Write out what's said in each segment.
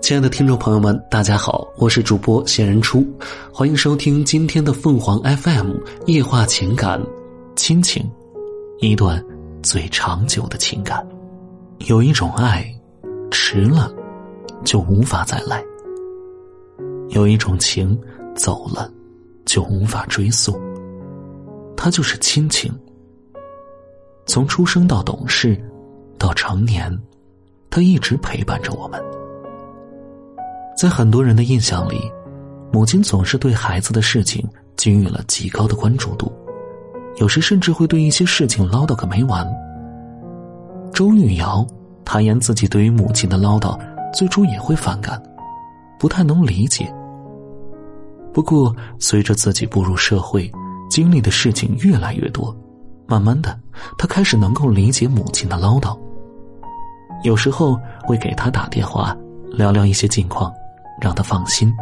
亲爱的听众朋友们，大家好，我是主播闲人初，欢迎收听今天的凤凰 FM 夜话情感，亲情，一段最长久的情感。有一种爱，迟了就无法再来；有一种情，走了就无法追溯。它就是亲情。从出生到懂事，到成年，它一直陪伴着我们。在很多人的印象里，母亲总是对孩子的事情给予了极高的关注度，有时甚至会对一些事情唠叨个没完。周玉瑶坦言自己对于母亲的唠叨，最初也会反感，不太能理解。不过，随着自己步入社会，经历的事情越来越多，慢慢的，他开始能够理解母亲的唠叨。有时候会给他打电话，聊聊一些近况。让他放心。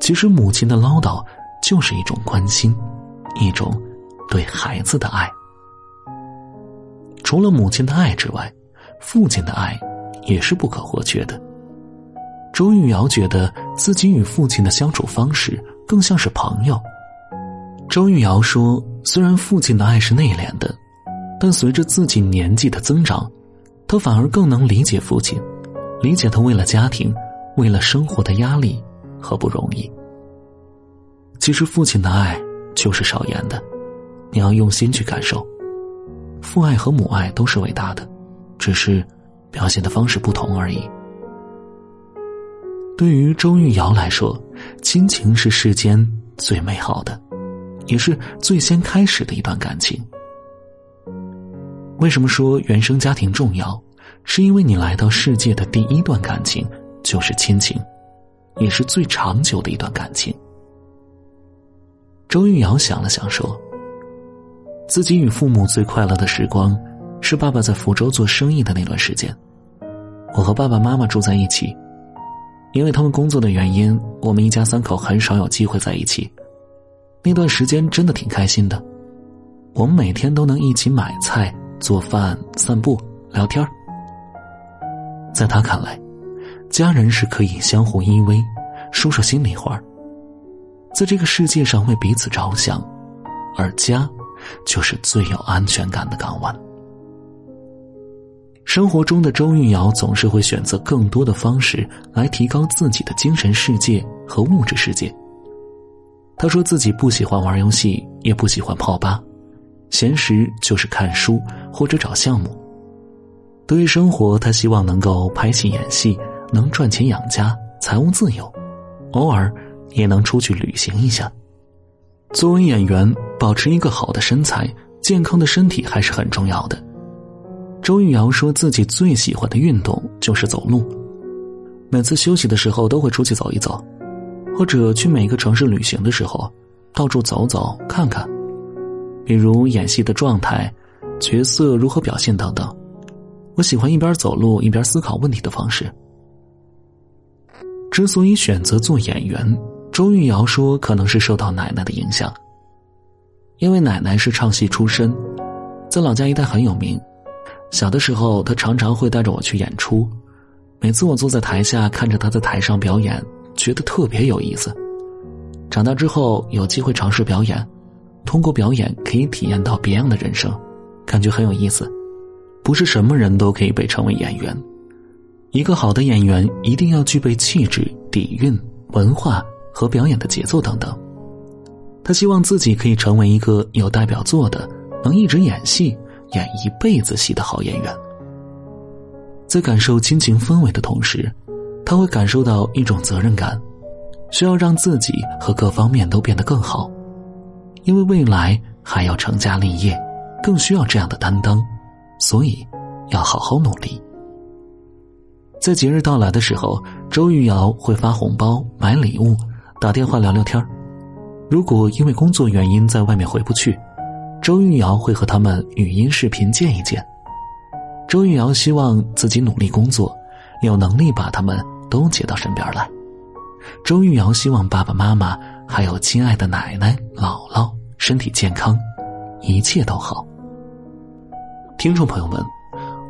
其实，母亲的唠叨就是一种关心，一种对孩子的爱。除了母亲的爱之外，父亲的爱也是不可或缺的。周玉瑶觉得自己与父亲的相处方式更像是朋友。周玉瑶说：“虽然父亲的爱是内敛的，但随着自己年纪的增长，他反而更能理解父亲，理解他为了家庭。”为了生活的压力和不容易，其实父亲的爱就是少言的，你要用心去感受。父爱和母爱都是伟大的，只是表现的方式不同而已。对于周玉瑶来说，亲情是世间最美好的，也是最先开始的一段感情。为什么说原生家庭重要？是因为你来到世界的第一段感情。就是亲情，也是最长久的一段感情。周玉瑶想了想说：“自己与父母最快乐的时光，是爸爸在福州做生意的那段时间。我和爸爸妈妈住在一起，因为他们工作的原因，我们一家三口很少有机会在一起。那段时间真的挺开心的，我们每天都能一起买菜、做饭、散步、聊天在他看来。”家人是可以相互依偎，说说心里话在这个世界上为彼此着想，而家就是最有安全感的港湾。生活中的周玉瑶总是会选择更多的方式来提高自己的精神世界和物质世界。他说自己不喜欢玩游戏，也不喜欢泡吧，闲时就是看书或者找项目。对于生活，他希望能够拍戏演戏。能赚钱养家，财务自由，偶尔也能出去旅行一下。作为演员，保持一个好的身材、健康的身体还是很重要的。周玉瑶说自己最喜欢的运动就是走路，每次休息的时候都会出去走一走，或者去每个城市旅行的时候，到处走走看看，比如演戏的状态、角色如何表现等等。我喜欢一边走路一边思考问题的方式。之所以选择做演员，周玉瑶说，可能是受到奶奶的影响。因为奶奶是唱戏出身，在老家一带很有名。小的时候，她常常会带着我去演出，每次我坐在台下看着她在台上表演，觉得特别有意思。长大之后有机会尝试表演，通过表演可以体验到别样的人生，感觉很有意思。不是什么人都可以被称为演员。一个好的演员一定要具备气质、底蕴、文化和表演的节奏等等。他希望自己可以成为一个有代表作的、能一直演戏、演一辈子戏的好演员。在感受亲情氛围的同时，他会感受到一种责任感，需要让自己和各方面都变得更好，因为未来还要成家立业，更需要这样的担当，所以要好好努力。在节日到来的时候，周玉瑶会发红包、买礼物、打电话聊聊天如果因为工作原因在外面回不去，周玉瑶会和他们语音视频见一见。周玉瑶希望自己努力工作，有能力把他们都接到身边来。周玉瑶希望爸爸妈妈还有亲爱的奶奶、姥姥身体健康，一切都好。听众朋友们。